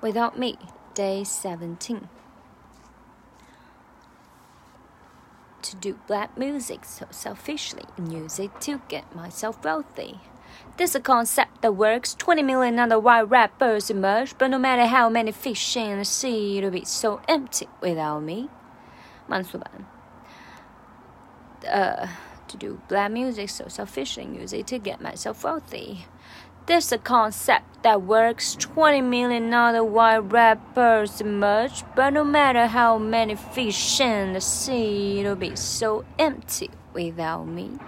Without Me, Day 17. To do black music so selfishly and use it to get myself wealthy. This is a concept that works. 20 million other white rappers emerge, but no matter how many fish in the sea, it'll be so empty without me. Mansuban. Uh, to do black music so selfishly and use it to get myself wealthy. There's a concept that works. 20 million other white rappers emerge, but no matter how many fish in the sea, it'll be so empty without me.